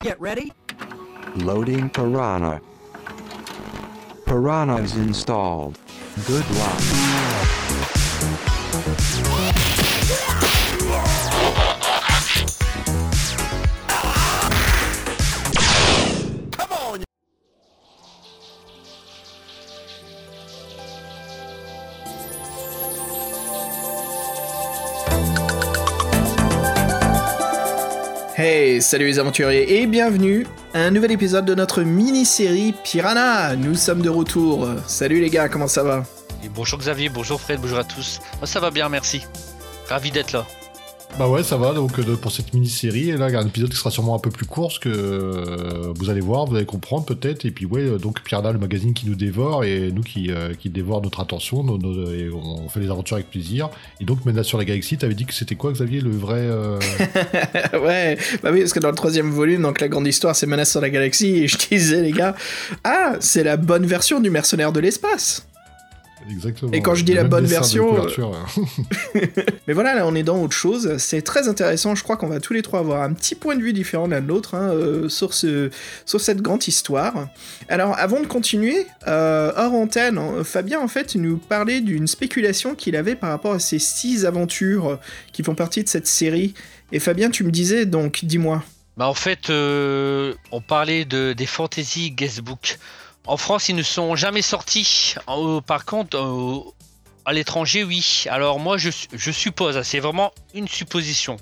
Get ready. Loading Piranha. Piranha is installed. Good luck. Salut les aventuriers et bienvenue à un nouvel épisode de notre mini-série Piranha. Nous sommes de retour. Salut les gars, comment ça va? Et bonjour Xavier, bonjour Fred, bonjour à tous. Moi ça va bien, merci. Ravi d'être là. Bah ouais, ça va donc euh, pour cette mini-série. Là, il y a un épisode qui sera sûrement un peu plus court, ce que euh, vous allez voir, vous allez comprendre peut-être. Et puis ouais, euh, donc Piranha, le magazine qui nous dévore et nous qui, dévore notre attention. et on fait les aventures avec plaisir. Et donc Menace sur la Galaxie, t'avais dit que c'était quoi Xavier, le vrai... Ouais, bah oui, parce que dans le troisième volume, donc la grande histoire, c'est Menace sur la galaxie, et je disais les gars, ah, c'est la bonne version du mercenaire de l'espace. Exactement. Et quand je dis la bonne version, couverture, ouais. Mais voilà, là on est dans autre chose. C'est très intéressant. Je crois qu'on va tous les trois avoir un petit point de vue différent l'un de l'autre hein, euh, sur, ce, sur cette grande histoire. Alors avant de continuer, euh, hors antenne, hein, Fabien en fait nous parlait d'une spéculation qu'il avait par rapport à ces six aventures qui font partie de cette série. Et Fabien, tu me disais donc, dis-moi. Bah en fait, euh, on parlait de, des fantasy guestbooks. En France, ils ne sont jamais sortis. En- par contre, euh, à l'étranger, oui. Alors moi, je, je suppose, hein, c'est vraiment une supposition.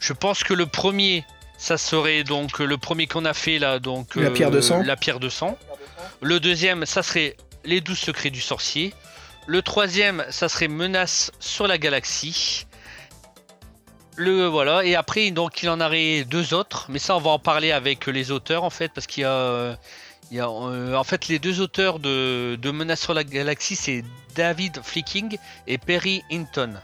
Je pense que le premier, ça serait donc le premier qu'on a fait là, donc La pierre de sang. La pierre de sang. Le deuxième, ça serait les douze secrets du sorcier. Le troisième, ça serait menace sur la galaxie. Le voilà et après donc il en aurait deux autres, mais ça on va en parler avec les auteurs en fait parce qu'il y a, euh, euh, en fait les deux auteurs de, Menace sur la galaxie c'est David Flicking et Perry Hinton.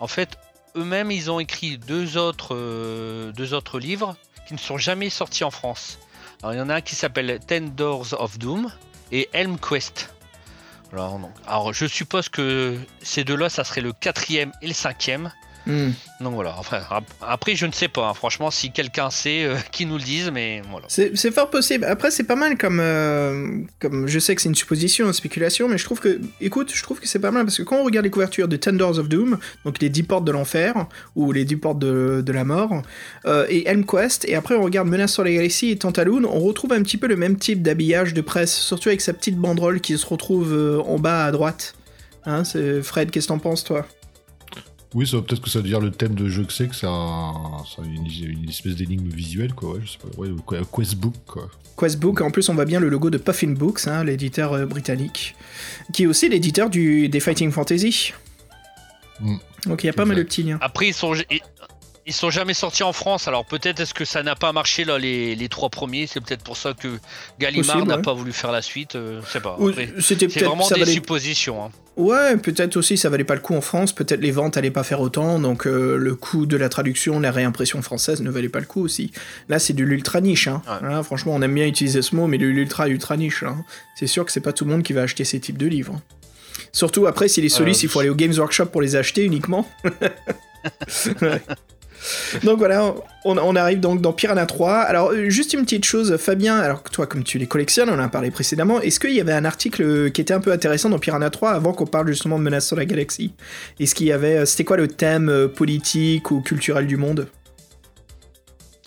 En fait eux-mêmes ils ont écrit deux autres euh, deux autres livres qui ne sont jamais sortis en France. Alors il y en a un qui s'appelle Ten Doors of Doom et Helm Quest. Alors je suppose que ces deux-là ça serait le quatrième et le cinquième. Hmm. Donc voilà, enfin, après je ne sais pas, hein. franchement si quelqu'un sait, euh, qui nous le dise, mais voilà. C'est fort possible. Après, c'est pas mal comme, euh, comme. Je sais que c'est une supposition, une spéculation, mais je trouve que. Écoute, je trouve que c'est pas mal parce que quand on regarde les couvertures de Ten Doors of Doom, donc les 10 portes de l'enfer, ou les 10 portes de, de la mort, euh, et Helmquest, et après on regarde Menace sur la Galaxie et Tantaloon, on retrouve un petit peu le même type d'habillage de presse, surtout avec sa petite banderole qui se retrouve euh, en bas à droite. Hein, c'est- Fred, qu'est-ce que t'en penses, toi? Oui, ça, peut-être que ça veut dire le thème de jeu que c'est, que c'est un, c'est une, une espèce d'énigme visuelle, quoi. Ouais, je sais pas. Ouais, questbook, quoi. Questbook, en plus on voit bien le logo de Puffin Books, hein, l'éditeur euh, britannique, qui est aussi l'éditeur du, des Fighting Fantasy. Mm. Donc il y a pas mal de petits liens. Après ils sont, ils, ils sont jamais sortis en France, alors peut-être est-ce que ça n'a pas marché là les, les trois premiers, c'est peut-être pour ça que Gallimard n'a ouais. pas voulu faire la suite, euh, je sais pas. C'était C'est peut-être vraiment des valait... suppositions. hein. Ouais, peut-être aussi ça valait pas le coup en France, peut-être les ventes allaient pas faire autant, donc euh, le coût de la traduction, la réimpression française ne valait pas le coup aussi. Là c'est de l'ultra niche, hein. Ouais. Hein, franchement on aime bien utiliser ce mot, mais de l'ultra ultra niche. hein. C'est sûr que c'est pas tout le monde qui va acheter ces types de livres. Surtout après, si les Euh, il faut aller au Games Workshop pour les acheter uniquement. Ouais. Donc voilà, on, arrive donc dans Piranha 3. Alors, euh, juste une petite chose, Fabien, alors toi, comme tu les collectionnes, on en a parlé précédemment, est-ce qu'il y avait un article qui était un peu intéressant dans Piranha 3 avant qu'on parle justement de Menace sur la galaxie? Est-ce qu'il y avait. euh, C'était quoi le thème euh, politique ou culturel du monde?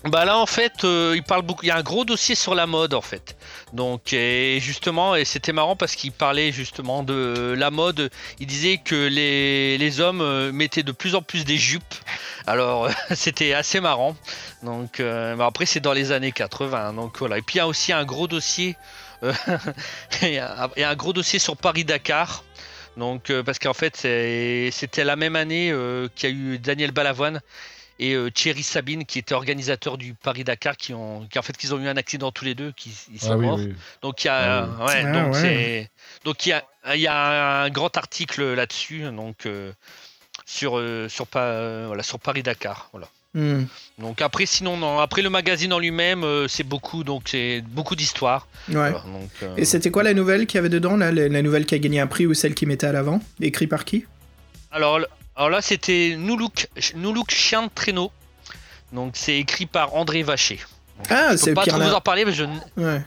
Bah là en fait, euh, il parle beaucoup. Il y a un gros dossier sur la mode en fait. Donc et justement, c'était marrant parce qu'il parlait justement de la mode. Il disait que les, hommes euh, mettaient de plus en plus des jupes. Alors c'était assez marrant. Donc euh, après c'est dans les années 80. Donc voilà. Et puis il y a aussi un gros dossier. il y a un gros dossier sur Paris Dakar. Donc parce qu'en fait c'était la même année qu'il y a eu Daniel Balavoine et euh, Thierry Sabine qui était organisateur du Paris Dakar qui ont qui en fait qu'ils ont eu un accident tous les deux qui ils sont Ah morts oui. donc il y a Ah ouais, Ah donc ouais. c'est donc il y a il y a un grand article là-dessus donc euh, sur euh, sur euh, voilà sur Paris Dakar voilà Hmm. donc après sinon non, après le magazine en lui-même euh, c'est beaucoup donc c'est beaucoup d'histoires Ouais. Voilà, euh, Et c'était quoi la nouvelle qu'il y avait dedans, là, la, la nouvelle qui a gagné un prix ou celle qui mettait à l'avant Écrit par qui? Alors alors là c'était Noulouk Noulouk chien de traîneau donc c'est écrit par André Vacher Ah, Je c'est le pas trop vous Piranha. en parler, mais je. Ouais.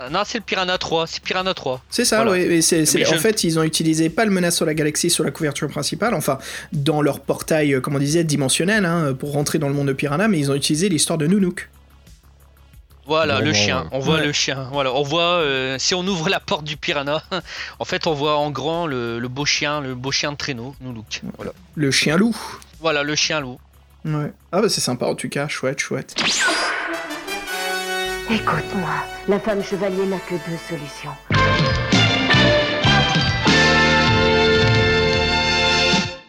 Euh, Non, c'est le Piranha 3. C'est Piranha 3. C'est ça, Voilà. oui. c'est- En fait, ils ont utilisé pas le menace sur la galaxie sur la couverture principale, enfin, dans leur portail, euh, comme on disait, dimensionnel, hein, pour rentrer dans le monde de Piranha, mais ils ont utilisé l'histoire de Nounouk. Voilà, le chien. On voit Ouais. le chien. Voilà, on voit. euh, si on ouvre la porte du Piranha, en fait, on voit en grand le, le beau chien, le beau chien de traîneau, Noulouk. Voilà. Le chien loup. Voilà, le chien loup. Ouais. Ah bah c'est sympa en tout cas, chouette, chouette. Écoute-moi, la femme chevalier n'a que deux solutions.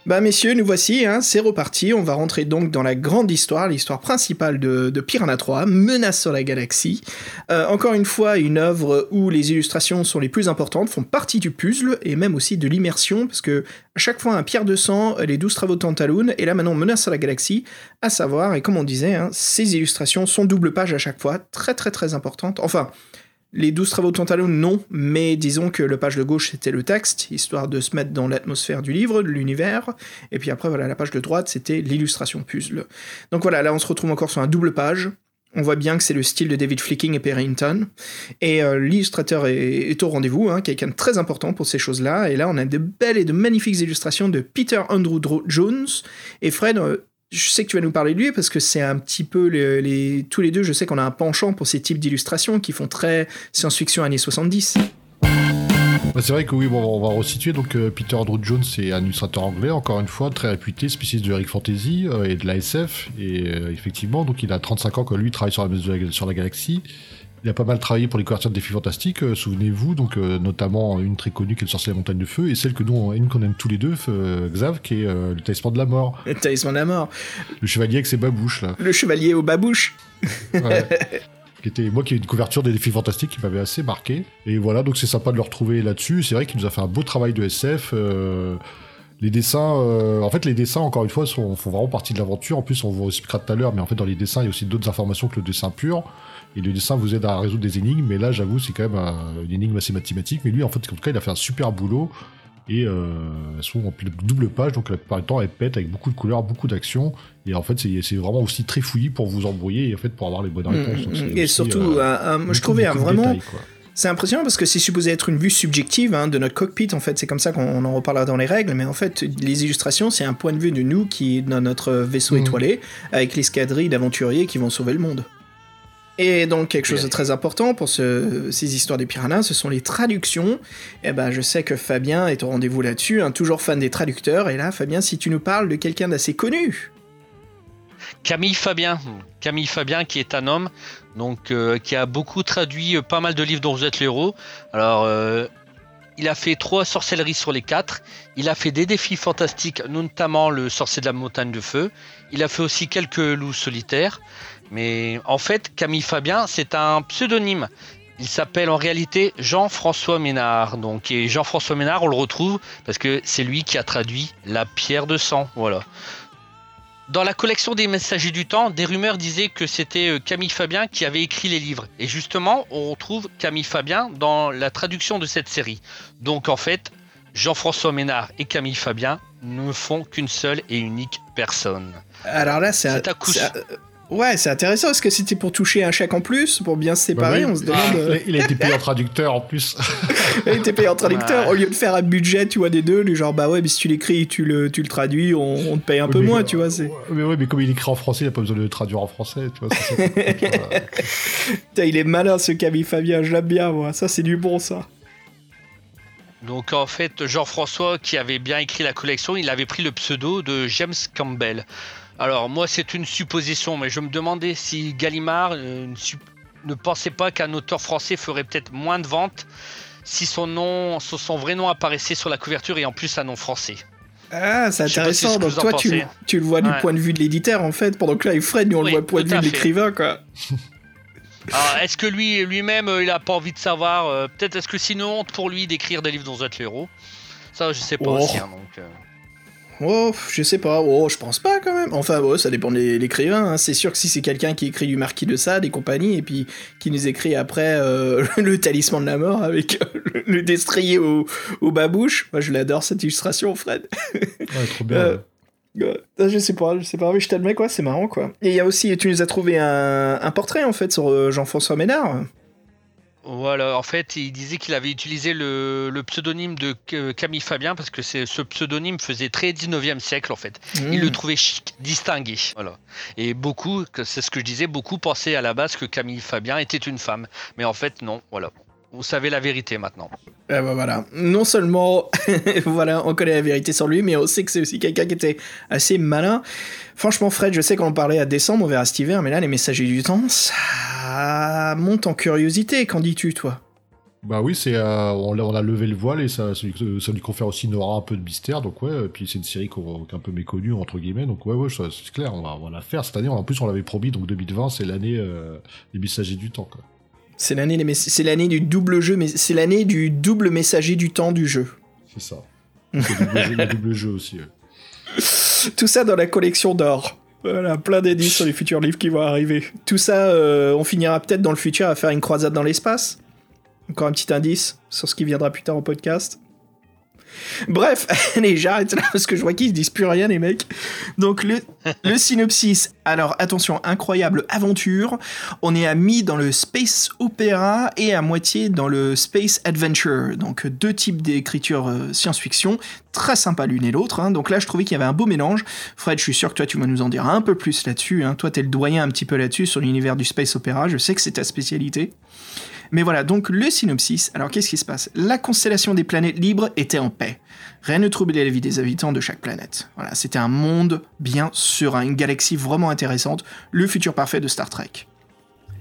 Bah messieurs, nous voici, hein, c'est reparti, on va rentrer donc dans la grande histoire, l'histoire principale de, de Piranha 3, Menace sur la galaxie. Euh, encore une fois, une œuvre où les illustrations sont les plus importantes, font partie du puzzle et même aussi de l'immersion, parce que chaque fois un Pierre de sang, les 12 travaux de Tantaloon, et là maintenant Menace sur la galaxie, à savoir, et comme on disait, hein, ces illustrations sont double page à chaque fois, très très très importantes. Enfin, les 12 travaux de Tantaloon, non, mais disons que le page de gauche c'était le texte, histoire de se mettre dans l'atmosphère du livre, de l'univers, et puis après voilà, la page de droite c'était l'illustration puzzle. Donc voilà, là on se retrouve encore sur un double page. On voit bien que c'est le style de David Flicking et Perrington. Et euh, l'illustrateur est, au rendez-vous, hein, quelqu'un de très important pour ces choses-là. Et là, on a de belles et de magnifiques illustrations de Peter Andrew Jones. Et Fred, euh, je sais que tu vas nous parler de lui parce que c'est un petit peu les, tous les deux, je sais qu'on a un penchant pour ces types d'illustrations qui font très science-fiction années 70. Bah, c'est vrai que oui, bon, on va resituer. Donc, euh, Peter Andrew Jones, c'est un illustrateur anglais, encore une fois, très réputé, spécialiste de Eric Fantasy euh, et de la SF. Et euh, effectivement, donc il a 35 ans quand lui il travaille sur la- sur la galaxie. Il a pas mal travaillé pour les couvertures de défis fantastiques, euh, souvenez-vous, donc euh, notamment une très connue qui est le sorcier de la montagne de feu, et celle que nous, on, une qu'on aime tous les deux, euh, Xav, qui est le talisman de la mort, Le talisman de la mort. le chevalier avec ses babouches là. Le chevalier au babouche. Ouais. qui était moi qui ai une couverture des défis fantastiques qui m'avait assez marqué et voilà donc c'est sympa de le retrouver là-dessus c'est vrai qu'il nous a fait un beau travail de SF les dessins euh, en fait les dessins encore une fois sont, font vraiment partie de l'aventure. En plus on vous expliquera tout à l'heure mais en fait dans les dessins il y a aussi d'autres informations que le dessin pur. Et le dessin vous aide à résoudre des énigmes mais là j'avoue c'est quand même un- une énigme assez mathématique. Mais lui en fait en tout cas il a fait un super boulot. Et euh, elles sont en double page donc la plupart du temps elles pètent avec beaucoup de couleurs beaucoup d'actions. Et en fait c'est vraiment aussi très fouillis pour vous embrouiller et en fait pour avoir les bonnes réponses. Donc, Et aussi, surtout, euh, un- un- beaucoup, je trouvais un vraiment. C'est impressionnant parce que c'est supposé être une vue subjective hein, de notre cockpit, en fait. C'est comme ça qu'on en reparlera dans les règles, mais en fait, les illustrations, c'est un point de vue de nous qui est dans notre vaisseau Mhm. étoilé, avec l'escadrille d'aventuriers qui vont sauver le monde. Et donc, quelque chose de très important pour ce- ces histoires des piranhas, ce sont les traductions. Et ben, je sais que Fabien est au rendez-vous là-dessus, hein, toujours fan des traducteurs. Et là, Fabien, si tu nous parles de quelqu'un d'assez connu. Camille Fabien. Camille Fabien qui est un homme donc euh, qui a beaucoup traduit euh, pas mal de livres dont vous êtes le héros. Alors euh, il a fait trois sorcelleries sur les quatre. Il a fait des défis fantastiques, notamment le sorcier de la montagne de feu. Il a fait aussi quelques loups solitaires. Mais en fait, Camille Fabien, c'est un pseudonyme. Il s'appelle en réalité Jean-François Ménard. Donc, et Jean-François Ménard, on le retrouve parce que c'est lui qui a traduit La pierre de sang. Voilà. Dans la collection des messagers du temps, des rumeurs disaient que c'était euh, Camille Fabien qui avait écrit les livres. Et justement, on retrouve Camille Fabien dans la traduction de cette série. Donc en fait, Jean-François Ménard et Camille Fabien ne font qu'une seule et unique personne. Alors là, c'est à coup un- Ouais, c'est intéressant. Est-ce que c'était pour toucher un chèque en plus, pour bien se séparer Bah oui. On se demande. euh, Il a été payé en traducteur en plus. Il était payé en traducteur Ouais. au lieu de faire un budget, tu vois, des deux, du genre bah ouais, mais si tu l'écris, tu le, tu le traduis, on, on te paye un peu Mais- moins, tu vois. C'est... Mais oui, mais comme il écrit en français, il a pas besoin de le traduire en français, tu vois. c'est ça. Putain, il est malin ce Camille Fabien, je l'aime bien, moi. Ça, c'est du bon, ça. Donc en fait, Jean-François, qui avait bien écrit la collection, il avait pris le pseudo de James Campbell. Alors moi, c'est une supposition, mais je me demandais si Gallimard euh, ne, pensait pas qu'un auteur français ferait peut-être moins de ventes si son nom, son son vrai nom apparaissait sur la couverture et en plus un nom français. Ah, c'est si intéressant. Donc toi, tu, le vois du point de vue de l'éditeur, en fait, pendant que là, Fred, nous, on le voit du point de vue de l'écrivain, quoi. Alors est-ce que lui, lui-même, euh, il a pas envie de savoir euh, Peut-être est-ce que c'est une honte pour lui d'écrire des livres dont vous êtes le héros Ça, je sais pas Oh. aussi. hein, donc, euh. Oh, je sais pas. Oh, je pense pas, quand même. Enfin, ouais, ça dépend de l'écrivain. hein. C'est sûr que si c'est quelqu'un qui écrit du Marquis de Sade et compagnie, et puis qui nous écrit après euh, le talisman de la mort avec euh, le, le destrier au, au babouche, moi, je l'adore, cette illustration, Fred. Ouais, trop bien. Euh, Ouais. Ah, Je sais pas, je sais pas, mais je t'admets quoi, c'est marrant quoi. Et il y a aussi, tu nous as trouvé un, un portrait en fait sur Jean-François Ménard. Voilà, en fait, il disait qu'il avait utilisé le, le pseudonyme de euh, Camille Fabien parce que ce pseudonyme faisait très 19e siècle en fait. Il Mmh. le trouvait chic, distingué. Voilà. Et beaucoup, c'est ce que je disais, beaucoup pensaient à la base que Camille Fabien était une femme. Mais en fait, non, voilà. Vous savez la vérité maintenant. Ah bah voilà. Non seulement, voilà, on connaît la vérité sur lui, mais on sait que c'est aussi quelqu'un qui était assez malin. Franchement, Fred, je sais qu'on en parlait à décembre, on verra cet hiver, mais là, les messagers du temps, ça monte en curiosité. Qu'en dis-tu, toi? Bah oui, c'est euh, on, l'a- on a levé le voile et ça, ça lui- ça lui confère aussi une aura un peu de mystère. Donc ouais, et puis c'est une série qu'on- qui est un peu méconnue entre guillemets. Donc ouais, ouais, c'est clair, on va, on va la faire cette année. En plus, on l'avait promis, donc 2020, c'est l'année euh, des messagers du temps. Quoi. C'est l'année des c'est l'année du double jeu, mais c'est l'année du double messager du temps du jeu. C'est ça. Double jeu, le double jeu aussi. ouais. Tout ça dans la collection d'or. Voilà, plein d'indices sur les futurs livres qui vont arriver. Tout ça, euh, on finira peut-être dans le futur à faire une croisade dans l'espace. Encore un petit indice sur ce qui viendra plus tard au podcast. Bref, allez, j'arrête là parce que je vois qu'ils se disent plus rien, les mecs. Donc, le, le synopsis. Alors, attention, incroyable aventure. On est à mi dans le space opéra et à moitié dans le space adventure. Donc, deux types d'écriture euh, science-fiction. Très sympa l'une et l'autre. hein. Donc là, je trouvais qu'il y avait un beau mélange. Fred, je suis sûr que toi, tu vas nous en dire un peu plus là-dessus. hein. Toi, t'es le doyen un petit peu là-dessus sur l'univers du space opéra. Je sais que c'est ta spécialité. Mais voilà, donc le synopsis. Alors qu'est-ce qui se passe? La constellation des planètes libres était en paix. Rien ne troublait la vie des habitants de chaque planète. Voilà, c'était un monde bien serein, une galaxie vraiment intéressante, le futur parfait de Star Trek.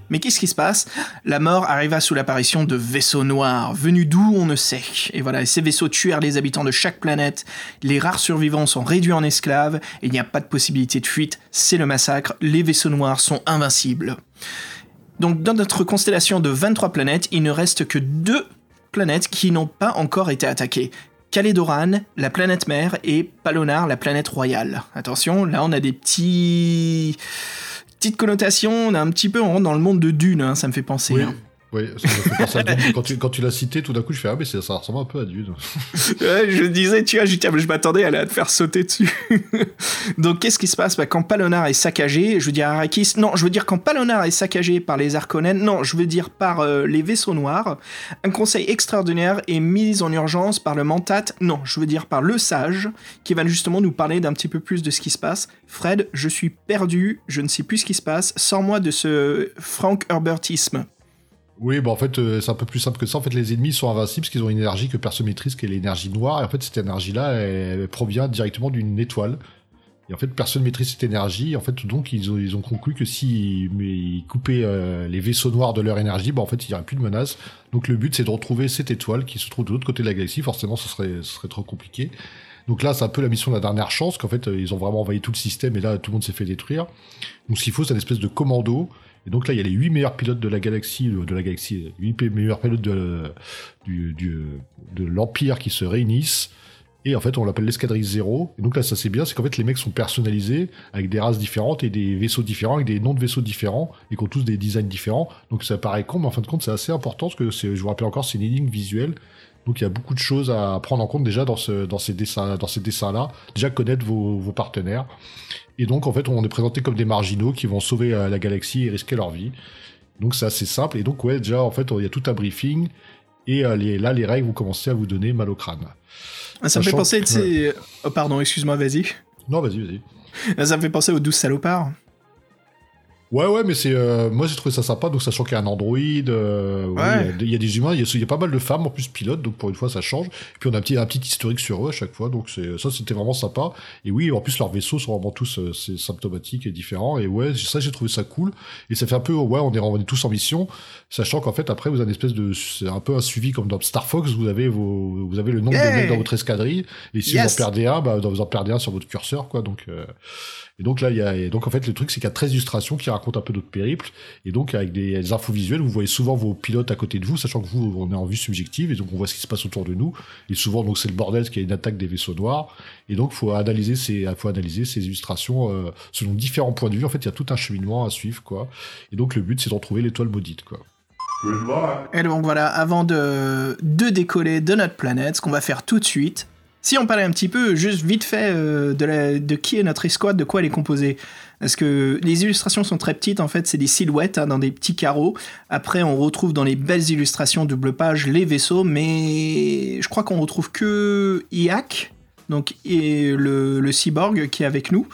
Mais qu'est-ce qui se passe? La mort arriva sous l'apparition de vaisseaux noirs, venus d'où on ne sait. Et voilà, ces vaisseaux tuèrent les habitants de chaque planète. Les rares survivants sont réduits en esclaves, et il n'y a pas de possibilité de fuite. C'est le massacre. Les vaisseaux noirs sont invincibles. Donc dans notre constellation de 23 planètes, il ne reste que deux planètes qui n'ont pas encore été attaquées. Calédoran, la planète mère, et Palonar, la planète royale. Attention, là on a des petits... petites connotations, on a un petit peu, on rentre dans le monde de Dune, hein, ça me fait penser. Oui. hein. Oui. Quand tu, l'as cité, tout d'un coup, je fais Ah, mais ça ressemble un peu à Dune. Je disais, tu vois, je, je m'attendais à la te faire sauter dessus. Donc, qu'est-ce qui se passe? Bah, Quand Palonar est saccagé, je veux dire Arrakis, non, je veux dire quand Palonar est saccagé par les Arconènes, non, je veux dire par euh, les vaisseaux noirs, un conseil extraordinaire est mis en urgence par le Mentat, non, je veux dire par le Sage, qui va justement nous parler d'un petit peu plus de ce qui se passe. Fred, je suis perdu, je ne sais plus ce qui se passe, sors-moi de ce Frank Herbertisme. Oui, bah en fait, euh, c'est un peu plus simple que ça. En fait, les ennemis sont invincibles parce qu'ils ont une énergie que personne maîtrise, qui est l'énergie noire. Et en fait, cette énergie-là, elle, provient directement d'une étoile. Et en fait, personne maîtrise cette énergie. En fait, donc, ils ont, ils ont conclu que s'ils mais ils coupaient euh, les vaisseaux noirs de leur énergie, bah en fait, il n'y aurait plus de menace. Donc, le but, c'est de retrouver cette étoile qui se trouve de l'autre côté de la galaxie. Forcément, ce serait, serait trop compliqué. Donc là, c'est un peu la mission de la dernière chance, qu'en fait, euh, ils ont vraiment envahi tout le système et là, tout le monde s'est fait détruire. Donc, ce qu'il faut, c'est une espèce de commando. Et donc là, il y a les 8 meilleurs pilotes de la galaxie, de la galaxie, 8 meilleurs pilotes de, l'Empire qui se réunissent. Et en fait, on l'appelle l'escadrille zéro. Et donc là, ça c'est bien, c'est qu'en fait, les mecs sont personnalisés avec des races différentes et des vaisseaux différents, avec des noms de vaisseaux différents et qui ont tous des designs différents. Donc ça paraît con, mais en fin de compte, c'est assez important parce que je vous rappelle encore, c'est une énigme visuelle. Donc il y a beaucoup de choses à prendre en compte déjà dans, ce, dans ces dessins, dans ces dessins-là. Déjà connaître vos, vos partenaires. Et donc en fait, on est présenté comme des marginaux qui vont sauver euh, la galaxie et risquer leur vie. Donc c'est assez simple. Et donc ouais, déjà en fait, il y a tout un briefing. Et euh, les, là, les règles vont commencer à vous donner mal au crâne. Ah, Ça me fait penser, tu sais... Oh, pardon, excuse-moi, vas-y. Non, vas-y, vas-y. Ah, Ça me fait penser aux douze salopards. Ouais, ouais, mais c'est euh, moi j'ai trouvé ça sympa, donc sachant qu'il y a un android, euh, il y a Ouais. des- il y, a des humains, il y, a- il y a pas mal de femmes en plus pilotes, donc pour une fois ça change. Et puis on a un petit, un petit historique sur eux à chaque fois, donc c'est ça c'était vraiment sympa. Et oui, en plus leurs vaisseaux sont vraiment tous euh, symptomatiques et différents. Et ouais, ça j'ai trouvé ça cool. Et ça fait un peu ouais, on est, on est tous en mission, sachant qu'en fait après vous avez une espèce de c'est un peu un suivi comme dans Star Fox, vous avez vos vous avez le nombre de mecs dans votre escadrille, et si Yes. vous en perdez un, bah vous en perdez un sur votre curseur quoi. Donc euh, et donc là, il y a, et donc en fait, le truc, c'est qu'il y a 13 illustrations qui racontent un peu notre périple. Et donc, avec des, des infos visuelles, vous voyez souvent vos pilotes à côté de vous, sachant que vous, on est en vue subjective, et donc on voit ce qui se passe autour de nous. Et souvent, donc, c'est le bordel, parce qu'il y a une attaque des vaisseaux noirs. Et donc, faut analyser ces, faut analyser ces illustrations, euh, selon différents points de vue. En fait, il y a tout un cheminement à suivre, quoi. Et donc, le but, c'est de retrouver l'étoile maudite, quoi. Et donc voilà, avant de, de décoller de notre planète, ce qu'on va faire tout de suite, Si on parlait un petit peu, juste vite fait, euh, de, qui est notre escouade, de quoi elle est composée. Parce que les illustrations sont très petites, en fait, c'est des silhouettes hein, dans des petits carreaux. Après, on retrouve dans les belles illustrations double page les vaisseaux, mais je crois qu'on retrouve que Iak, donc et le, le cyborg qui est avec nous.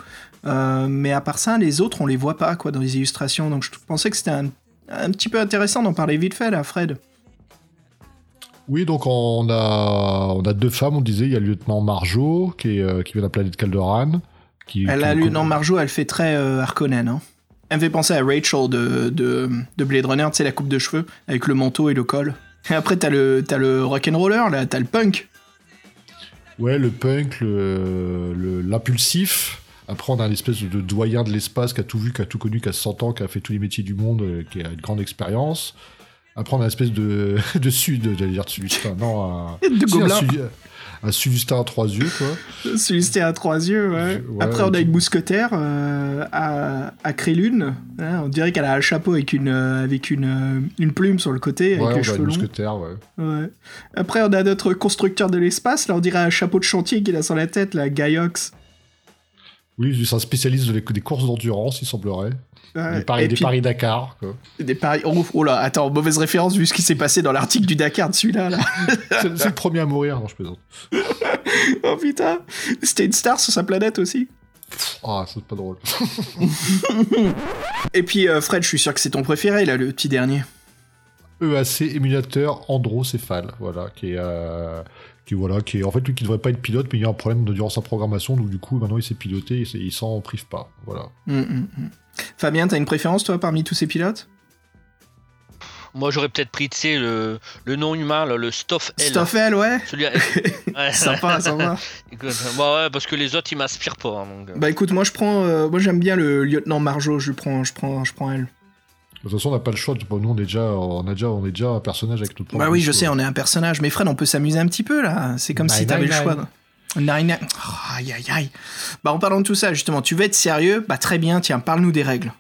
Euh, mais à part ça, les autres, on les voit pas quoi dans les illustrations. Donc je pensais que c'était un, un petit peu intéressant d'en parler vite fait là, Fred. Oui, donc on a, on a deux femmes, on disait. Il y a le lieutenant Marjo, qui, est, euh, qui vient de la planète Caldoran. Qui, Elle qui- a lu dans Marjo, elle fait très euh, Harkonnen. Hein. Elle me fait penser à Rachel de, de, de Blade Runner, tu sais, la coupe de cheveux, avec le manteau et le col. Et après, t'as le, t'as le rock'n'roller, là, t'as le punk. Ouais, le punk, le- le- l'impulsif. Après, on a une espèce de doyen de l'espace qui a tout vu, qui a tout connu, qui a 100 ans, qui a fait tous les métiers du monde, euh, qui a une grande expérience. Après, on a une espèce de, de sud, j'allais dire de Sulustin, non, un, De si, un, gobelin. Un à trois yeux, quoi. Celui-ci à trois yeux, ouais. Ouais, Après, on a une mousquetaire euh, à, à Crélune. hein, on dirait qu'elle a un chapeau avec une, euh, avec une, euh, une plume sur le côté, avec Ouais, on les cheveux longs. mousquetaire, ouais. Ouais. Après, on a notre constructeur de l'espace. Là, on dirait un chapeau de chantier qu'il a sur la tête, là, Gaiox. Oui, c'est un spécialiste des courses d'endurance, il semblerait. Ouais. Des paris, Et des puis, paris Dakar, quoi. des paris- Oh, oh là, attends, mauvaise référence vu ce qui s'est passé dans l'article du Dakar de celui-là. Là. C'est le premier à mourir, non, je plaisante. oh putain, c'était une star sur sa planète aussi. Ah, c'est pas drôle. Et puis, euh, Fred, je suis sûr que c'est ton préféré, là, le petit dernier. EAC émulateur androcéphale, voilà, qui est, euh, qui voilà, qui est en fait lui qui devrait pas être pilote, mais il y a un problème de durant sa programmation, donc du coup maintenant il s'est piloté, il, s'est- il s'en prive pas, voilà. Hum, hum, hum. Fabien, t'as une préférence, toi, parmi tous ces pilotes? Moi, j'aurais peut-être pris, tu sais, le, le nom humain, le Stoff L. Stoffel, ouais. Celui Ouais. Sympa, sympa. Écoute, bah ouais, parce que les autres, ils m'inspirent pas. hein, donc, euh. Bah écoute, moi je prends, euh, moi j'aime bien le lieutenant Marjo, je prends, je prends, je prends elle. De toute façon on n'a pas le choix, nous on est déjà, on a déjà, on est déjà un personnage avec notre Bah oui, je sais, on est un personnage, mais Fred, on peut s'amuser un petit peu là. C'est comme si Nine, t'avais le choix. Nine. Oh, aïe aïe aïe. Bah en parlant de tout ça, justement, tu veux être sérieux? Bah très bien, tiens, parle-nous des règles.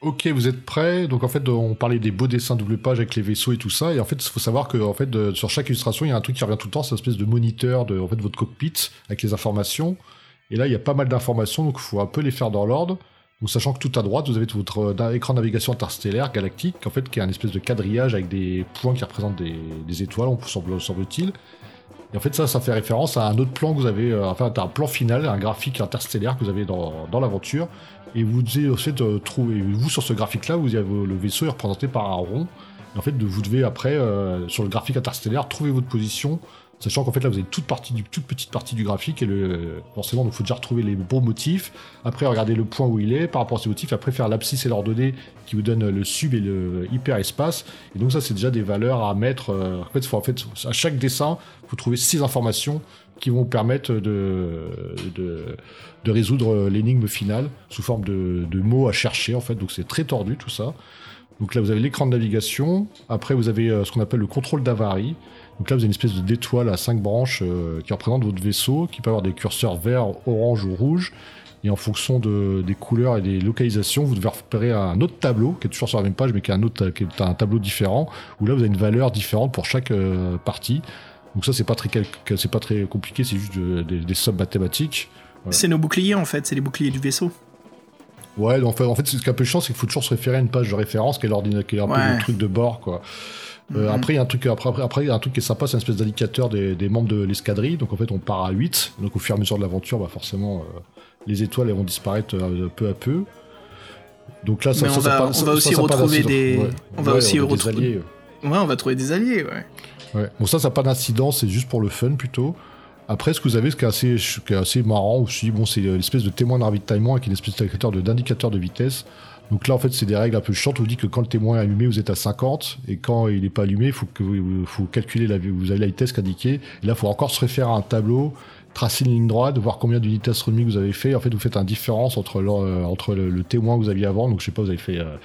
Ok, vous êtes prêts? Donc en fait, on parlait des beaux dessins double page avec les vaisseaux et tout ça. Et en fait, il faut savoir que en fait, sur chaque illustration, il y a un truc qui revient tout le temps, c'est une espèce de moniteur de en fait, votre cockpit avec les informations. Et là, il y a pas mal d'informations, donc il faut un peu les faire dans l'ordre. Donc sachant que tout à droite, vous avez votre euh, écran de navigation interstellaire galactique, en fait, qui est un espèce de quadrillage avec des points qui représentent des, étoiles, on semble, semble-t-il. Et en fait, ça, ça fait référence à un autre plan que vous avez, euh, enfin, un plan final, un graphique interstellaire que vous avez dans, dans l'aventure. Et vous devez fait euh, trouver, vous sur ce graphique-là, vous avez le vaisseau est représenté par un rond. Et en fait, vous devez après, euh, sur le graphique interstellaire, trouver votre position, sachant qu'en fait là, vous avez toute partie du, toute petite partie du graphique et le, forcément, il faut déjà retrouver les bons motifs. Après, regarder le point où il est par rapport à ces motifs. Après, faire l'abscisse et l'ordonnée qui vous donne le sub et le hyper espace. Et donc ça, c'est déjà des valeurs à mettre. euh, en fait, faut, en fait, à chaque dessin, faut trouver six informations qui vont vous permettre de, de, résoudre l'énigme finale sous forme de, de mots à chercher en fait. Donc c'est très tordu tout ça. Donc là vous avez l'écran de navigation. Après vous avez euh, ce qu'on appelle le contrôle d'avarie. Donc là vous avez une espèce de d'étoile à cinq branches euh, qui représente votre vaisseau, qui peut avoir des curseurs vert, orange ou rouge. Et en fonction de, des couleurs et des localisations, vous devez repérer un autre tableau qui est toujours sur la même page, mais qui est un autre, qui est un tableau différent, où là vous avez une valeur différente pour chaque euh, partie. Donc ça c'est pas très c'est pas très compliqué, c'est juste de- des- des sommes mathématiques. Voilà. C'est nos boucliers en fait, c'est les boucliers du vaisseau. Ouais, donc, en fait, en fait, ce qui est un peu chiant, c'est qu'il faut toujours se référer à une page de référence qui est, l'ordina- qui est un Ouais. peu le truc de bord, quoi. Euh, Mhm. Après, il y a un truc, après, après, y a un truc qui est sympa, c'est une espèce d'indicateur des, des membres de l'escadrille. Donc, en fait, on part à 8. Donc, au fur et à mesure de l'aventure, bah, forcément, euh, les étoiles elles vont disparaître euh, peu à peu. Donc là, ça, on ça va- on va aussi retrouver des- Ouais. on va Ouais, aussi a des retrouver- alliés. Ouais, on va trouver des alliés, ouais. Ouais. Bon, ça, ça n'a pas d'incidence, c'est juste pour le fun plutôt. Après, ce que vous avez, ce qui est assez, qui est assez marrant aussi, bon, c'est l'espèce de témoin de ravitaillement avec une espèce d'indicateur de- d'indicateur de vitesse. Donc là, en fait, c'est des règles un peu chiantes. On dit que quand le témoin est allumé, vous êtes à 50, et quand il n'est pas allumé, il faut que vous, faut calculer la, vous avez la vitesse indiquée. Et là, il faut encore se référer à un tableau, tracer une ligne droite, voir combien d'unités astronomiques vous avez fait. En fait, vous faites une différence entre, le, entre le, le témoin que vous aviez avant. Donc, je sais pas, vous avez fait, euh,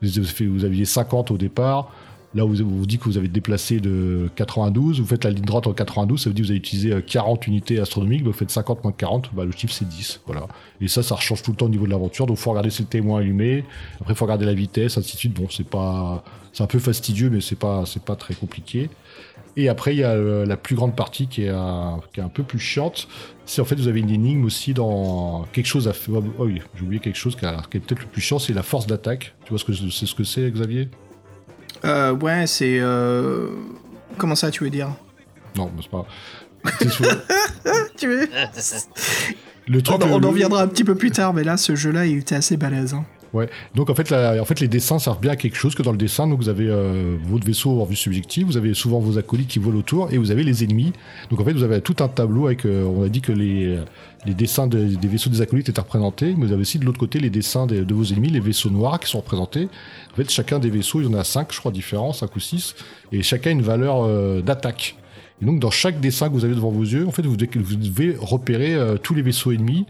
vous avez fait- vous aviez 50 au départ. Là, vous vous dit que vous avez déplacé de 92, vous faites la ligne droite en 92, ça veut dire que vous avez utilisé euh, 40 unités astronomiques, vous faites 50 moins 40, bah, le chiffre c'est 10. Voilà. Et ça, ça change tout le temps au niveau de l'aventure, donc il faut regarder si le témoin allumé, après il faut regarder la vitesse, ainsi de suite. Bon, c'est pas. C'est un peu fastidieux, mais c'est pas, pas très compliqué. Et après, il y a euh, la plus grande partie qui est, un, qui est un peu plus chiante. C'est en fait, vous avez une énigme aussi dans quelque chose à faire. Oh oui, j'ai oublié quelque chose qui est peut-être le plus chiant, c'est la force d'attaque. Tu vois ce que c'est ce que c'est, Xavier? Euh, ouais, c'est. euh, Comment ça, tu veux dire? Non, mais c'est pas. Tu veux? Le on, truc. en- on le- en reviendra un petit peu plus tard, mais là, ce jeu-là, il était assez balèze. hein. Ouais. Donc en fait, en fait, les dessins servent bien à quelque chose que dans le dessin, donc vous avez euh, votre vaisseau en vue subjective, vous avez souvent vos acolytes qui volent autour et vous avez les ennemis. Donc en fait, vous avez tout un tableau avec. euh, on a dit que les, les dessins de- des vaisseaux des acolytes étaient représentés, mais vous avez aussi de l'autre côté les dessins des- de vos ennemis, les vaisseaux noirs qui sont représentés. En fait, chacun des vaisseaux, il y en a 5, je crois, différents, 5 ou 6, et chacun a une valeur euh, d'attaque. Et donc dans chaque dessin que vous avez devant vos yeux, en fait, vous devez, vous devez repérer euh, tous les vaisseaux ennemis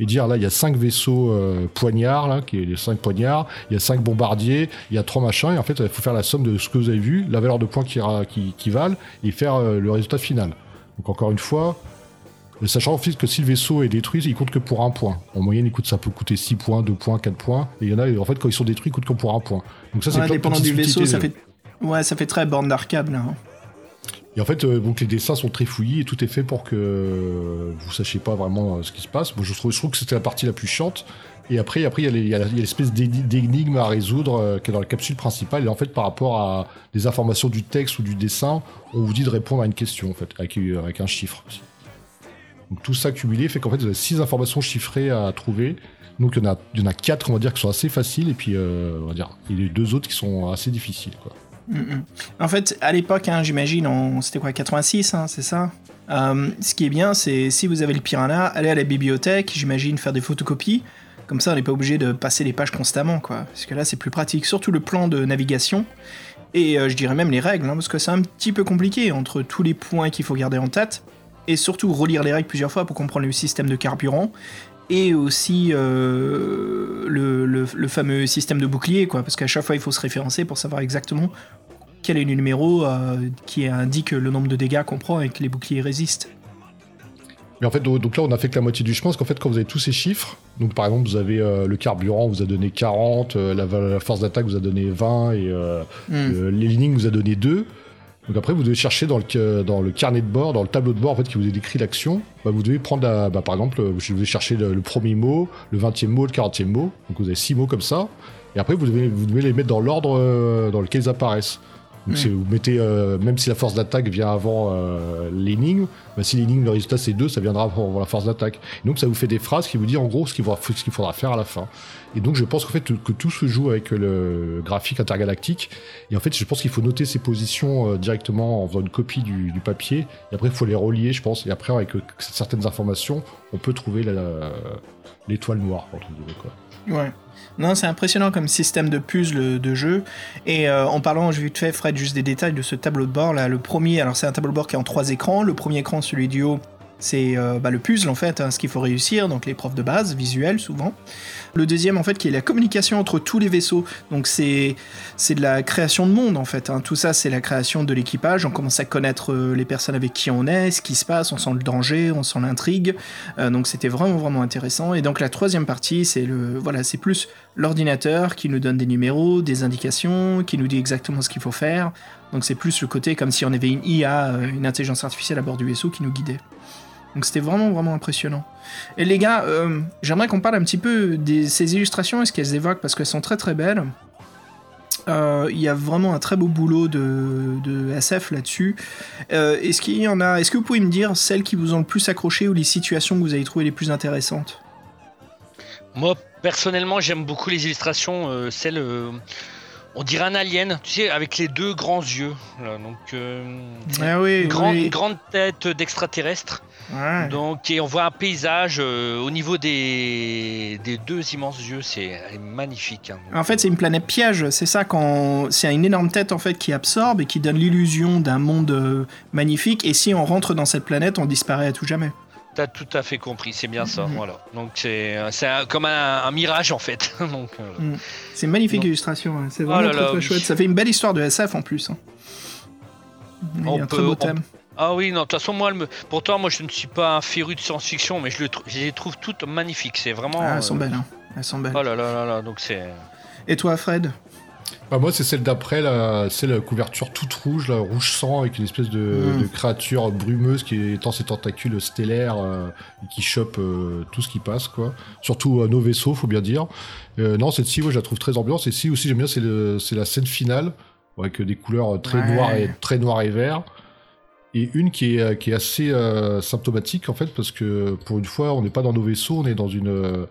et dire là il y a cinq vaisseaux euh, poignards là qui est les cinq poignards il y a cinq bombardiers il y a trois machins et en fait il faut faire la somme de ce que vous avez vu la valeur de points qui, ra- qui, qui valent et faire euh, le résultat final donc encore une fois sachant en fait que si le vaisseau est détruit il compte que pour un point en moyenne il coûte ça peut coûter 6 points 2 points 4 points et il y en a en fait quand ils sont détruits ils coûtent que pour un point donc ça c'est Ouais, dépendant du vaisseau, ça fait. Ouais, ça fait très borne d'arcade, là. hein. Et en fait, euh, donc les dessins sont très fouillis et tout est fait pour que vous sachiez pas vraiment euh, ce qui se passe. Je trouve, je que c'était la partie la plus chiante. Et après, après il y a l'espèce d'éni- d'énigme à résoudre euh, qui est dans la capsule principale. Et en fait, par rapport à des informations du texte ou du dessin, on vous dit de répondre à une question, en fait, avec, un chiffre. Donc tout ça cumulé fait qu'en fait, vous avez six informations chiffrées à trouver. Donc il y en a, quatre, on va qui sont assez faciles, et puis on va dire, il y a deux autres qui sont assez difficiles. En fait, à l'époque, hein, j'imagine, en- c'était quoi, 86, hein, c'est ça? Euh, Ce qui est bien, c'est si vous avez le piranha, allez à la bibliothèque, j'imagine, faire des photocopies. Comme ça, on n'est pas obligé de passer les pages constamment, quoi. Parce que là, c'est plus pratique. Surtout le plan de navigation. Et euh, je dirais même les règles, hein, parce que c'est un petit peu compliqué entre tous les points qu'il faut garder en tête. Et surtout, relire les règles plusieurs fois pour comprendre le système de carburant. Et aussi euh, le fameux système de bouclier, quoi. Parce qu'à chaque fois, il faut se référencer pour savoir exactement quel est le numéro euh, qui indique le nombre de dégâts qu'on prend et que les boucliers résistent. Mais en fait, donc là, on a fait que la moitié du chemin, parce qu'en fait, quand vous avez tous ces chiffres, donc par exemple, vous avez euh, le carburant, vous a donné 40, euh, la, la force d'attaque vous a donné 20, et Hmm. euh, l'éligning vous a donné 2. Donc après, vous devez chercher dans le, dans le carnet de bord, dans le tableau de bord en fait, qui vous est décrit l'action. Bah, vous devez prendre, la, bah, par exemple, je vais chercher le, le premier mot, le 20e mot, le 40e mot. Donc vous avez 6 mots comme ça. Et après, vous devez, vous devez les mettre dans l'ordre dans lequel ils apparaissent. Donc si vous mettez, euh, même si la force d'attaque vient avant euh, l'énigme, bah, si l'énigme, le résultat c'est 2, ça viendra avant la force d'attaque. Et donc ça vous fait des phrases qui vous disent en gros ce qu'il faudra, faire à la fin. Et donc je pense qu'en fait que tout se joue avec le graphique intergalactique. Et en fait je pense qu'il faut noter ces positions euh, directement en faisant une copie du, du papier. Et après il faut les relier je pense. Et après avec euh, certaines informations, on peut trouver l'étoile noire entre guillemets quoi. Ouais. Non, c'est impressionnant comme système de puzzle de jeu. Et euh, en parlant, je vite fait, Fred, juste des détails de ce tableau de bord là. Le premier, alors c'est un tableau de bord qui est en trois écrans. Le premier écran, celui du haut, c'est euh, bah, le puzzle en fait, hein, ce qu'il faut réussir, donc les profs de base, visuels souvent. Le deuxième en fait, qui est la communication entre tous les vaisseaux. Donc c'est de la création de monde en fait. hein. Tout ça, c'est la création de l'équipage. On commence à connaître euh, les personnes avec qui on est, ce qui se passe, on sent le danger, on sent l'intrigue. Euh, donc c'était vraiment vraiment intéressant. Et donc la troisième partie, c'est le voilà, c'est plus l'ordinateur qui nous donne des numéros, des indications, qui nous dit exactement ce qu'il faut faire. Donc c'est plus le côté comme si on avait une IA, une intelligence artificielle à bord du vaisseau qui nous guidait. Donc c'était vraiment vraiment impressionnant. Et les gars, euh, j'aimerais qu'on parle un petit peu de ces illustrations et ce qu'elles évoquent parce qu'elles sont très très belles. Euh, Il y a vraiment un très beau boulot de, de SF là-dessus. Euh, est-ce qu'il y en a Est-ce que vous pouvez me dire celles qui vous ont le plus accroché ou les situations que vous avez trouvées les plus intéressantes? Moi, personnellement, j'aime beaucoup les illustrations, celles. on dirait un alien, tu sais, avec les deux grands yeux. là, donc, euh, Ah oui, une, grande, oui. une grande tête d'extraterrestre. Ouais. Donc, et on voit un paysage euh, au niveau des, des deux immenses yeux, c'est magnifique. hein. En fait, c'est une planète piège. C'est ça quand c'est une énorme tête en fait qui absorbe et qui donne l'illusion d'un monde euh, magnifique. Et si on rentre dans cette planète, on disparaît à tout jamais. T'as tout à fait compris, c'est bien ça. Mhm. Voilà. Donc c'est c'est un- comme un, un mirage en fait. Donc, euh, C'est une magnifique Non. illustration, hein. c'est Oh vraiment là très, là, très oui. chouette. Ça fait une belle histoire de SF en plus. hein. On un très peut- beau on- thème. Ah oui, non, de toute façon, moi, me... pourtant, moi, je ne suis pas un féru de science-fiction, mais je, le je les trouve toutes magnifiques. C'est vraiment. Ah, euh, elles sont belles. hein. Elles sont belles. Oh là là là là, donc c'est. Et toi, Fred? Bah, moi, c'est celle d'après, c'est la couverture toute rouge, là, rouge sang, avec une espèce de, Mm. de créature brumeuse qui étend ses tentacules stellaires euh, et qui chope euh, tout ce qui passe, quoi. Surtout euh, nos vaisseaux, faut bien dire. Euh, non, cette-ci, moi, je la trouve très ambiance. Et si aussi, j'aime bien, c'est la scène finale, avec des couleurs très Ouais. noires et très noires et verts. Et une qui est, qui est assez euh, symptomatique, en fait, parce que pour une fois, on n'est pas dans nos vaisseaux, on est dans une. euh,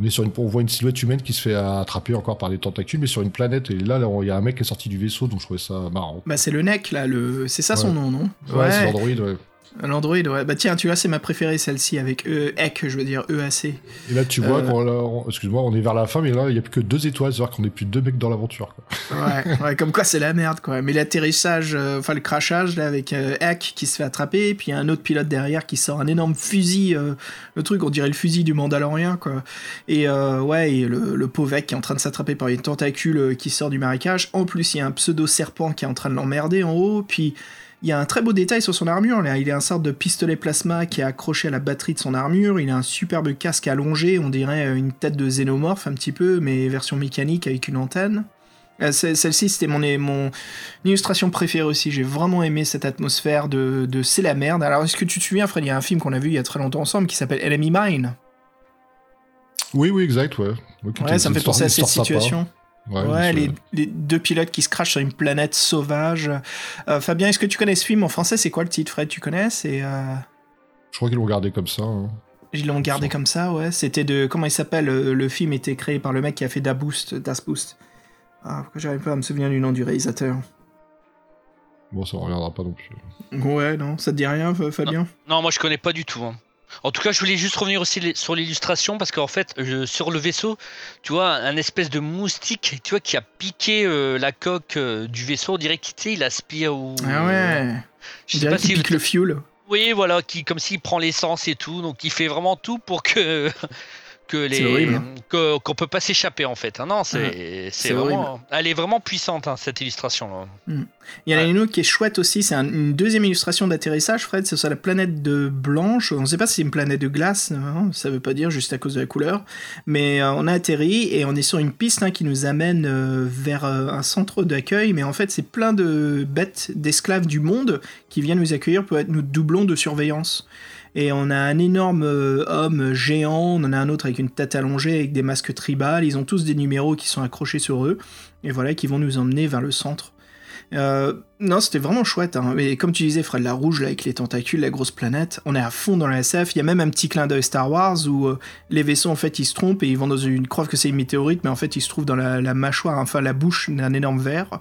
on, est sur une, on voit une silhouette humaine qui se fait attraper encore par des tentacules, mais sur une planète. Et là, là, il y a un mec qui est sorti du vaisseau, donc je trouvais ça marrant. Bah, c'est le NEC, là. Le... C'est ça son nom, non? Ouais, c'est l'Android, ouais. L'Android, ouais. Bah, tiens, tu vois, c'est ma préférée, celle-ci, avec E, EC, je veux dire, EAC. Et là, tu vois, Euh. excuse-moi, on est vers la fin, mais là, il n'y a plus que deux étoiles, c'est-à-dire qu'on n'est plus deux mecs dans l'aventure. quoi. Ouais, ouais, comme quoi c'est la merde, quoi. Mais l'atterrissage, euh, enfin le crashage, là, avec euh, Hack qui se fait attraper, et puis il y a un autre pilote derrière qui sort un énorme fusil, euh, le truc, on dirait le fusil du Mandalorien, quoi. Et ouais, et le, le pauvre qui est en train de s'attraper par une tentacule qui sort du marécage. En plus, il y a un pseudo-serpent qui est en train de l'emmerder en haut, puis il y a un très beau détail sur son armure, là. Il a un sorte de pistolet plasma qui est accroché à la batterie de son armure, il a un superbe casque allongé, on dirait euh, une tête de xénomorphe un petit peu, mais version mécanique avec une antenne. Euh, Celle-ci, c'était mon, mon illustration préférée aussi. J'ai vraiment aimé cette atmosphère de, de c'est la merde. Alors, est-ce que tu te souviens, Fred, il y a un film qu'on a vu il y a très longtemps ensemble qui s'appelle Enemy Mine? Oui, oui, exact, ouais. Ça me fait penser à cette sympa. Ouais, les, deux pilotes qui se crachent sur une planète sauvage. Euh, Fabien, est-ce que tu connais ce film en français? C'est quoi le titre, Fred Tu connais? C'est euh, Je crois qu'ils l'ont gardé comme ça. hein. Ils l'ont gardé comme ça, ouais. C'était de. Comment il s'appelle? Euh, Le film était créé par le mec qui a fait Da Boost, Das Boost. Ah, pourquoi j'arrive pas à me souvenir du nom du réalisateur Bon, ça ne reviendra pas non plus. Ouais, non, ça te dit rien, Fa- Fabien? Non, moi je connais pas du tout. hein. En tout cas, je voulais juste revenir aussi sur l'illustration parce qu'en fait, sur le vaisseau, tu vois, un espèce de moustique, tu vois, qui a piqué euh, la coque euh, du vaisseau. On dirait qu'il il aspire ou. Ah ouais Je sais pas si. pique le fuel. Oui, voilà, qui comme s'il prend l'essence et tout, donc il fait vraiment tout pour que que les hein. qu'on peut pas s'échapper en fait. Ah non, c'est c'est c'est vraiment. Elle est vraiment puissante hein, cette illustration là. Il y en a Ouais. une autre qui est chouette aussi, c'est un- une deuxième illustration d'atterrissage, Fred, c'est sur la planète de Blanche. On ne sait pas si c'est une planète de glace, hein, ça veut pas dire juste à cause de la couleur. Mais euh, on a atterri et on est sur une piste hein, qui nous amène euh, vers euh, un centre d'accueil. Mais en fait, c'est plein de bêtes, d'esclaves du monde qui viennent nous accueillir pour être nos doublons de surveillance. Et on a un énorme euh, homme géant, on en a un autre avec une tête allongée, avec des masques tribales. Ils ont tous des numéros qui sont accrochés sur eux. Et voilà, qui vont nous emmener vers le centre. Euh, non, c'était vraiment chouette. Hein. Comme tu disais, Fred, la rouge avec les tentacules, la grosse planète, on est à fond dans la SF. Il y a même un petit clin d'œil Star Wars où euh, les vaisseaux en fait ils se trompent et ils vont dans une que c'est une météorite, mais en fait ils se trouvent dans la, la mâchoire, enfin la bouche d'un énorme verre.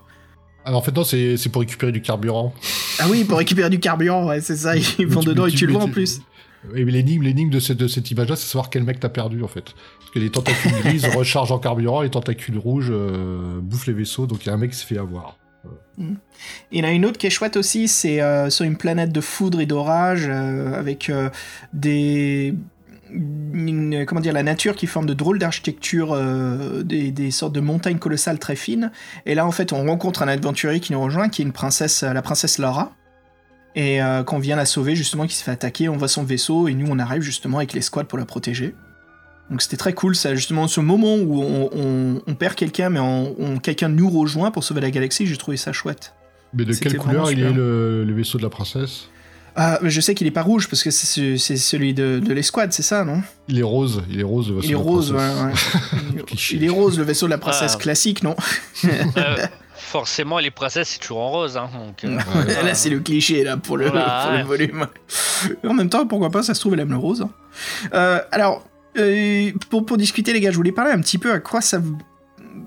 Alors en fait, non, c'est pour récupérer du carburant. Ah oui, pour récupérer du carburant, ouais, c'est ça. Ils vont tu- dedans et tu le vois en plus. Et l'énigme, l'énigme de cette, de cette image-là, c'est savoir quel mec t'as perdu en fait. Parce que les tentacules grises rechargent en carburant, les tentacules rouges euh, bouffent les vaisseaux, donc il y a un mec qui se fait avoir. Il y en a une autre qui est chouette aussi, c'est euh, sur une planète de foudre et d'orage, euh, avec des. Une- comment dire, la nature qui forme de drôles d'architecture, euh, des, des sortes de montagnes colossales très fines. Et là, en fait, on rencontre un aventurier qui nous rejoint, qui est une princesse, euh, la princesse Laura. Et euh, qu'on vient la sauver, justement, qui se fait attaquer, on voit son vaisseau, et nous, on arrive justement avec l'escouade pour la protéger. Donc c'était très cool, ça, justement, ce moment où on, on- on perd quelqu'un, mais on, on- quelqu'un nous rejoint pour sauver la galaxie, j'ai trouvé ça chouette. Mais de quelle couleur il est le, le vaisseau de la princesse? Ah, mais je sais qu'il est pas rouge parce que c'est ce- c'est celui de, de l'escouade, c'est ça, non? Il est rose, il est rose le vaisseau Il est de la rose, ouais, princesse. ouais. Cliché. Il est rose, le vaisseau de la princesse Ah. classique, non? Euh, forcément, les princesses c'est toujours en rose. Hein, donc, euh, Ouais. Là, c'est le cliché, là, pour le, Voilà, pour le ouais. volume. En même temps, pourquoi pas, ça se trouve, elle aime le rose. hein. Euh, alors, euh, pour, pour discuter, les gars, je voulais parler un petit peu à quoi ça...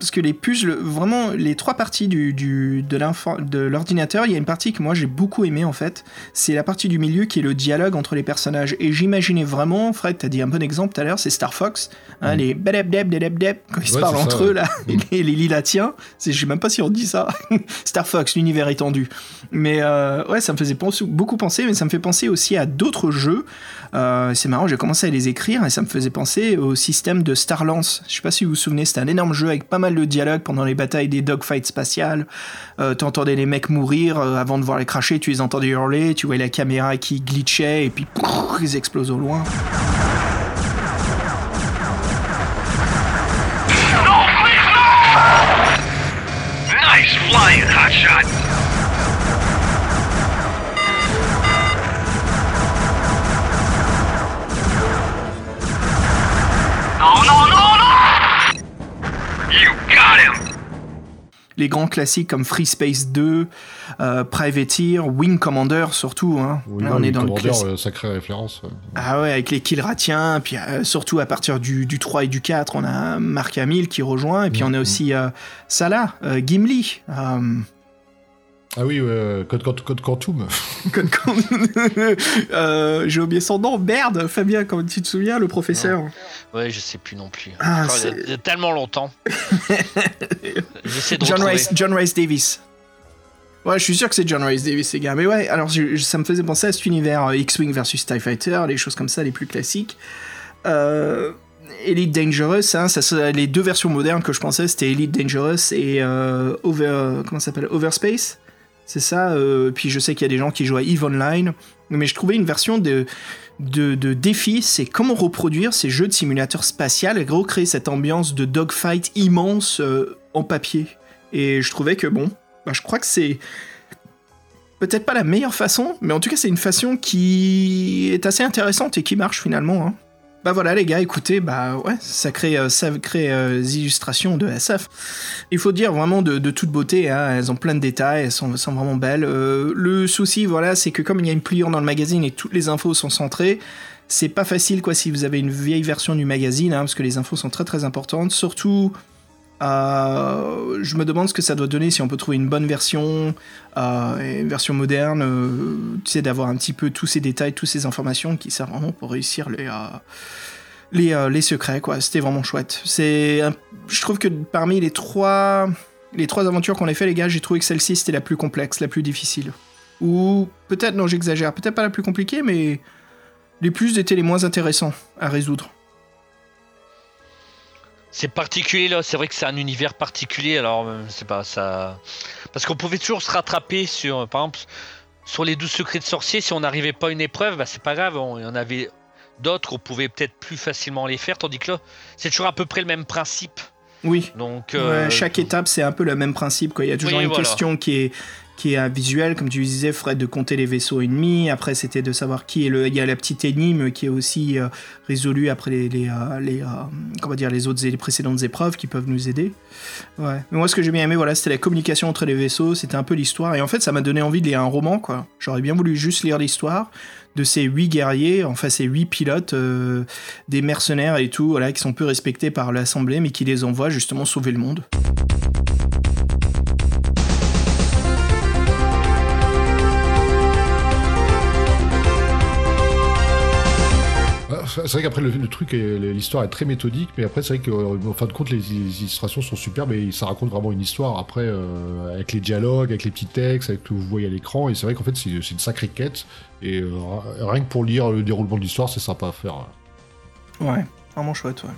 parce que les puzzles, vraiment, les trois parties du, du- de l'ordinateur, il y a une partie que moi j'ai beaucoup aimé en fait. C'est la partie du milieu qui est le dialogue entre les personnages. Et j'imaginais vraiment, Fred, t'as dit un bon exemple tout à l'heure, c'est Star Fox, hein, Mm. les badab dab dab dab quand ils se Ouais, parlent ça, entre eux là, Mm. et les lilatiens. Je sais même pas si on dit ça. Star Fox, l'univers étendu. Mais euh, ouais, ça me faisait penser- beaucoup penser, mais ça me fait penser aussi à d'autres jeux. Euh, c'est marrant, j'ai commencé à les écrire et ça me faisait penser au système de Starlance. Je sais pas si vous vous souvenez, c'était un énorme jeu avec pas mal de dialogues pendant les batailles des dogfights spatiales. Euh, T'entendais les mecs mourir euh, avant de voir les cracher, tu les entendais hurler, tu voyais la caméra qui glitchait et puis ils explosent au loin. Nice flying, hotshot. No, no, no, no! You got him! Les grands classiques comme Free Space 2, euh, Privateer, Wing Commander surtout. Hein. Oui, Là, on oui, est dans le Commander, classique. euh, sacrée référence. ouais. Ah ouais, avec les Killratiens, puis euh, surtout à partir du, du 3 et du 4, on a Mark Hamill qui rejoint, et puis on a Mhm. aussi euh, Salah, euh, Gimli. Ah oui, Code, Code, Code Quantum. Code Euh, J'ai oublié son nom, merde, Fabien, quand tu te souviens, le professeur. Ouais, je sais plus non plus. Ah, il y a- c'est- il y a tellement longtemps. J'essaie de John. Rice, John Rice Davis. Ouais, je suis sûr que c'est John Rice Davis, ces gars. Mais ouais, alors je- je- ça me faisait penser à cet univers euh, X-Wing versus TIE Fighter, les choses comme ça, les plus classiques. Euh, Elite Dangerous, hein, ça, c'est- les deux versions modernes que je pensais, c'était Elite Dangerous et euh, Over, comment ça s'appelle? Overspace. C'est ça. euh, puis je sais qu'il y a des gens qui jouent à EVE Online, mais je trouvais une version de de, défi, c'est comment reproduire ces jeux de simulateur spatial et recréer cette ambiance de dogfight immense euh, en papier. Et je trouvais que bon, bah, je crois que c'est peut-être pas la meilleure façon, mais en tout cas c'est une façon qui est assez intéressante et qui marche finalement. hein. Bah voilà les gars, écoutez, bah ouais, sacrées, euh, sacrées euh, illustrations de SF. Il faut dire vraiment de, toute beauté, hein, elles ont plein de détails, elles sont, sont vraiment belles. Euh, le souci, voilà, c'est que comme il y a une pliure dans le magazine et toutes les infos sont centrées, c'est pas facile quoi si vous avez une vieille version du magazine, hein, parce que les infos sont très très importantes. Surtout, euh, je me demande ce que ça doit donner si on peut trouver une bonne version, euh, une version moderne, euh, d'avoir un petit peu tous ces détails, toutes ces informations qui servent vraiment pour réussir les, euh, euh, secrets. C'était vraiment chouette. Je trouve que parmi les trois, les trois aventures qu'on a fait, les gars, j'ai trouvé que celle-ci c'était la plus complexe, la plus difficile. Ou peut-être, non, j'exagère, peut-être pas la plus compliquée, mais les plus étaient les moins intéressants à résoudre. C'est particulier là, c'est vrai que c'est un univers particulier, alors euh, c'est pas ça. Parce qu'on pouvait toujours se rattraper sur, euh, par exemple, sur les 12 secrets de sorcier, si on n'arrivait pas à une épreuve, bah, c'est pas grave, on, il y en avait d'autres, on pouvait peut-être plus facilement les faire, tandis que là, c'est toujours à peu près le même principe. Oui. Donc, Ouais, euh, chaque étape, c'est un peu le même principe. Quoi. Il y a toujours Oui, une voilà. question qui est, qui est euh, visuelle, comme tu disais, Fred, de compter les vaisseaux ennemis. Après, c'était de savoir qui est le. Il y a la petite énigme qui est aussi euh, résolue après les, les, euh, les, euh, comment dire, les autres et les précédentes épreuves qui peuvent nous aider. Ouais. Mais moi, ce que j'ai bien aimé, voilà, c'était la communication entre les vaisseaux. C'était un peu l'histoire. Et en fait, ça m'a donné envie de lire un roman. quoi. J'aurais bien voulu juste lire l'histoire de ces huit guerriers, enfin ces huit pilotes, des mercenaires et tout, voilà, qui sont peu respectés par l'Assemblée, mais qui les envoient justement sauver le monde. C'est vrai qu'après le, le truc, l'histoire est très méthodique, mais après c'est vrai qu'en fin de compte les, illustrations sont superbes et ça raconte vraiment une histoire. Après euh, avec les dialogues, avec les petits textes, avec ce que vous voyez à l'écran, et c'est vrai qu'en fait c'est une sacrée quête. Et euh, rien que pour lire le déroulement de l'histoire, c'est sympa à faire. Ouais, vraiment chouette, ouais.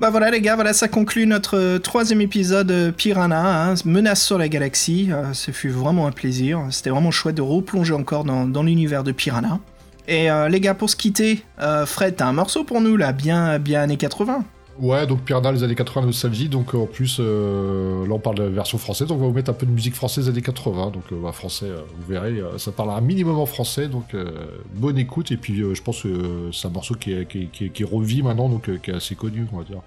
Bah voilà les gars, voilà ça conclut notre euh, troisième épisode euh, Piranha, hein, Menace sur la galaxie. Euh, ce fut vraiment un plaisir. C'était vraiment chouette de replonger encore dans, dans l'univers de Piranha. Et euh, les gars, pour se quitter, euh, Fred, t'as un morceau pour nous là, bien, bien années 80. Ouais, donc Piranha les années 80 nostalgie, donc euh, en plus là on parle de la version française, donc on va vous mettre un peu de musique française années 80, donc bah, français, vous verrez, ça parle un minimum en français, donc bonne écoute, et puis je pense que c'est un morceau qui est, qui, maintenant, donc qui est assez connu, on va dire.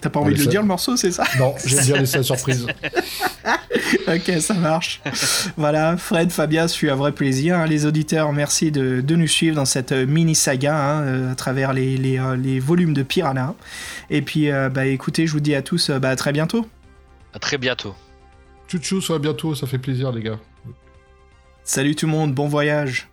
T'as pas envie de le dire le morceau, c'est ça Non, j'aime bien laisser la surprise. Ok, ça marche. voilà, Fred, Fabien, ce fut un vrai plaisir. hein. Les auditeurs, merci de, de nous suivre dans cette euh, mini-saga hein, euh, à travers les, les, euh, les volumes de Piranha. Et puis, euh, bah, écoutez, je vous dis à tous bah, à très bientôt. À très bientôt. Tchou tchou, à bientôt, ça fait plaisir les gars. Salut tout le monde, bon voyage.